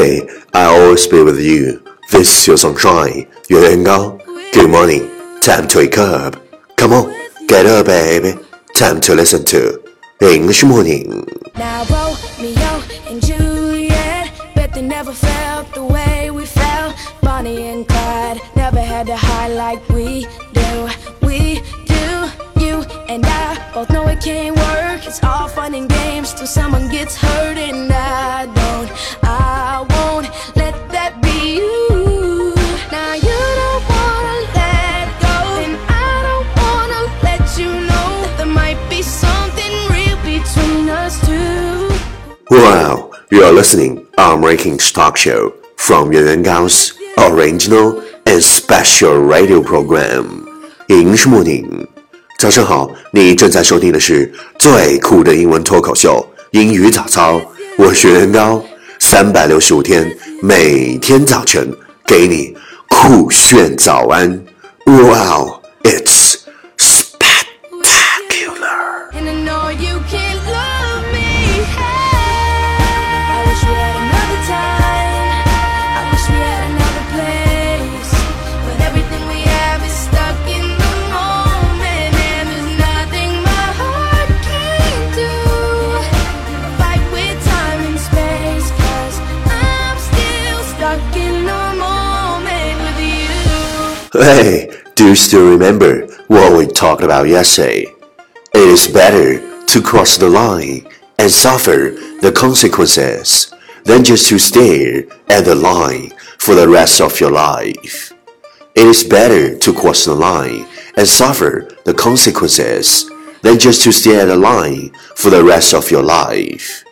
Hey, I always be with you. This is your sunshine. 月圆高 Good morning. Time to wake up. Come on, get up, baby. Time to listen to English morning. Now Romeo and Juliet, bet they never felt the way we felt. Bonnie and Clyde never had to hide like we do. We do. You and I both know it can't work. It's all fun and games till someone gets hurt, and I don't, you are listening our Ranking Talk Show from Yuan Yuan Gao's original and special radio program. English morning. 早上好，你正在收听的是最酷的英文脱口秀——英语早操。我是袁高，三百六十五天，每天早晨给你酷炫早安。Wow, it's Hey, do you still remember what we talked about yesterday? It is better to cross the line and suffer the consequences than just to stare at the line for the rest of your life. It is better to cross the line and suffer the consequences than just to stare at the line for the rest of your life.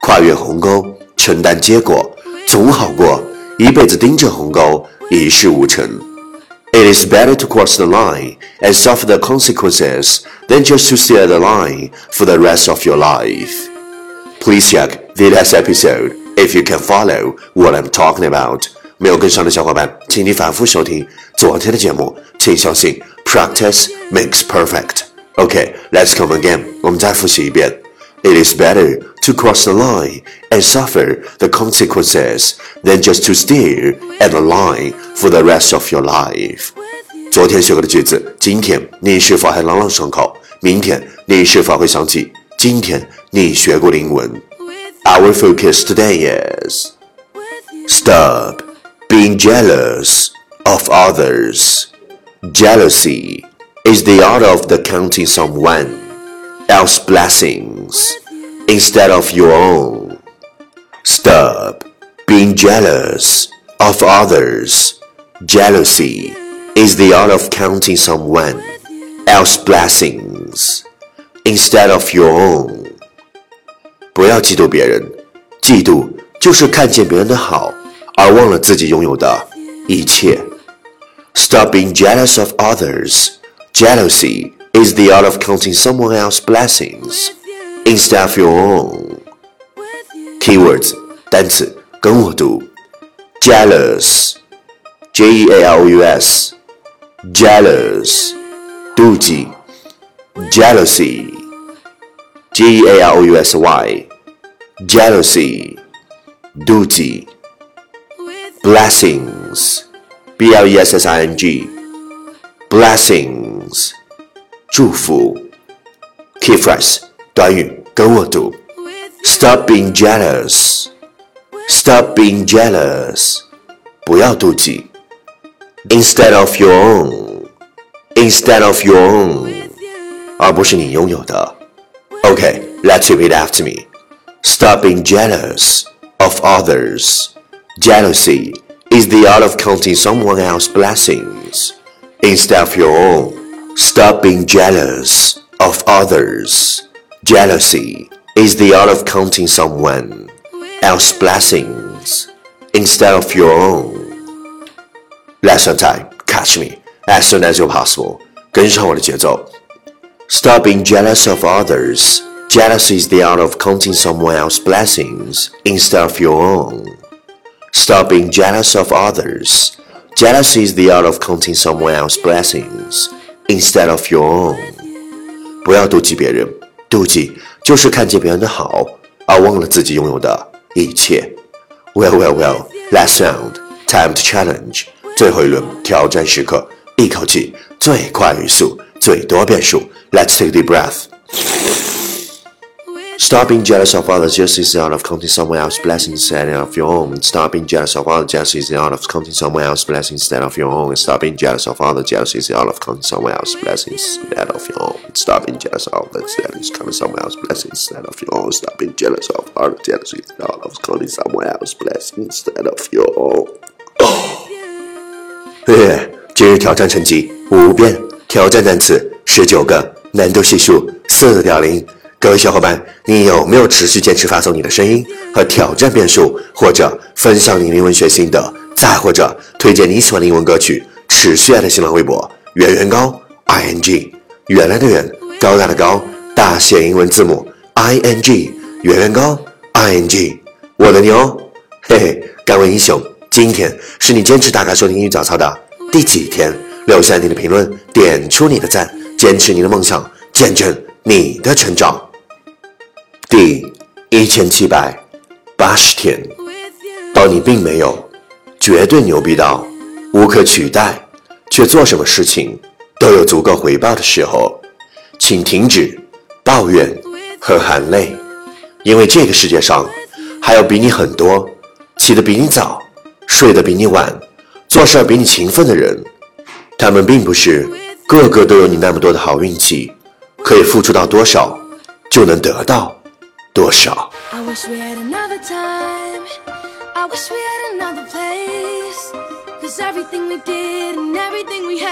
跨越鸿沟，承担结果，总好过一辈子盯着鸿沟，一事无成。 It is better to cross the line and suffer the consequences than just to stay at the line for the rest of your life. Please check the last episode if you can follow what I'm talking about. 没有跟上的小伙伴，请你反复收听昨天的节目。请相信，practice makes perfect. Okay, let's come again. 我们再复习一遍。 It is better to cross the line and suffer the consequences than just to stare at the line for the rest of your life. 昨天学过的句子，今天你是否还朗朗上口？明天你是否会想起今天你学过的英文 With Our focus today is Stop being jealous of others. Jealousy is the art of the counting someone else's blessings instead of your own. Stop being jealous of others. Jealousy is the art of counting someone else's blessings instead of your own. 不要嫉妒别人，嫉妒就是看见别人的好，而忘了自己拥有的一切。Stop being jealous of others. Jealousy is the art of counting someone else's blessings instead of your own. Keywords 单词跟我读：jealous, j e a l o u s, jealous，妒忌；jealousy, j e a l o u s y, jealousy，妒忌；blessings, b l e s s i n g, blessings，祝福。Key phrase 短语 跟我读。Stop being jealous. Stop being jealous. 不要妒忌。Instead of your own. Instead of your own. 而不是你拥有的。Okay, let's repeat after me. Stop being jealous of others. Jealousy is the art of counting someone else's blessings instead of your own. Stop being jealous of others. Jealousy is the art of counting someone else's blessings instead of your own. Lesson time, catch me as soon as you're possible. 跟上我的节奏。Stop being jealous of others. Jealousy is the art of counting someone else's blessings instead of your own. Stop being jealous of others. Jealousy is the art of counting someone else's blessings instead of your own. 不要妒忌别人， 妒忌就是看见别人的好，而忘了自己拥有的一切。Well, well, well. Last round, time to challenge. 最后一轮挑战时刻，一口气最快语速，最多变数。Let's take the breath. Stop being jealous of others just is the art of counting someone else's blessings instead of your own. Stop being jealous of others just is the art of counting someone else's blessings instead of your own. Stop being jealous of others just is the art of counting someone else's blessings instead of your own. Stop being jealous of others just is counting someone else's blessings instead of your own. Stop being jealous of others just is the art of counting someone else's blessings instead of your own. 耶！今日挑战成绩五遍，挑战单词十九个，难度系数四点零。 各位小伙伴，你有没有持续坚持发送你的声音和挑战变数，或者分享你英文学心得，再或者推荐你喜欢的英文歌曲？持续爱的新浪微博圆圆高 i n g 原来的圆高大的高大写英文字母 i n g 圆圆高 i n g 我的牛，嘿嘿，敢问英雄，今天是你坚持打卡收听英语早操的第几天？留下你的评论，点出你的赞，坚持你的梦想，见证你的成长。一千七百八十天，当你并没有绝对牛逼到无可取代，却做什么事情都有足够回报的时候，请停止抱怨和含泪，因为这个世界上还有比你很多起得比你早、睡得比你晚、做事比你勤奋的人，他们并不是个个都有你那么多的好运气，可以付出到多少就能得到。多少。I wish we had another time. I wish we had another place. Cause everything we did and everything we had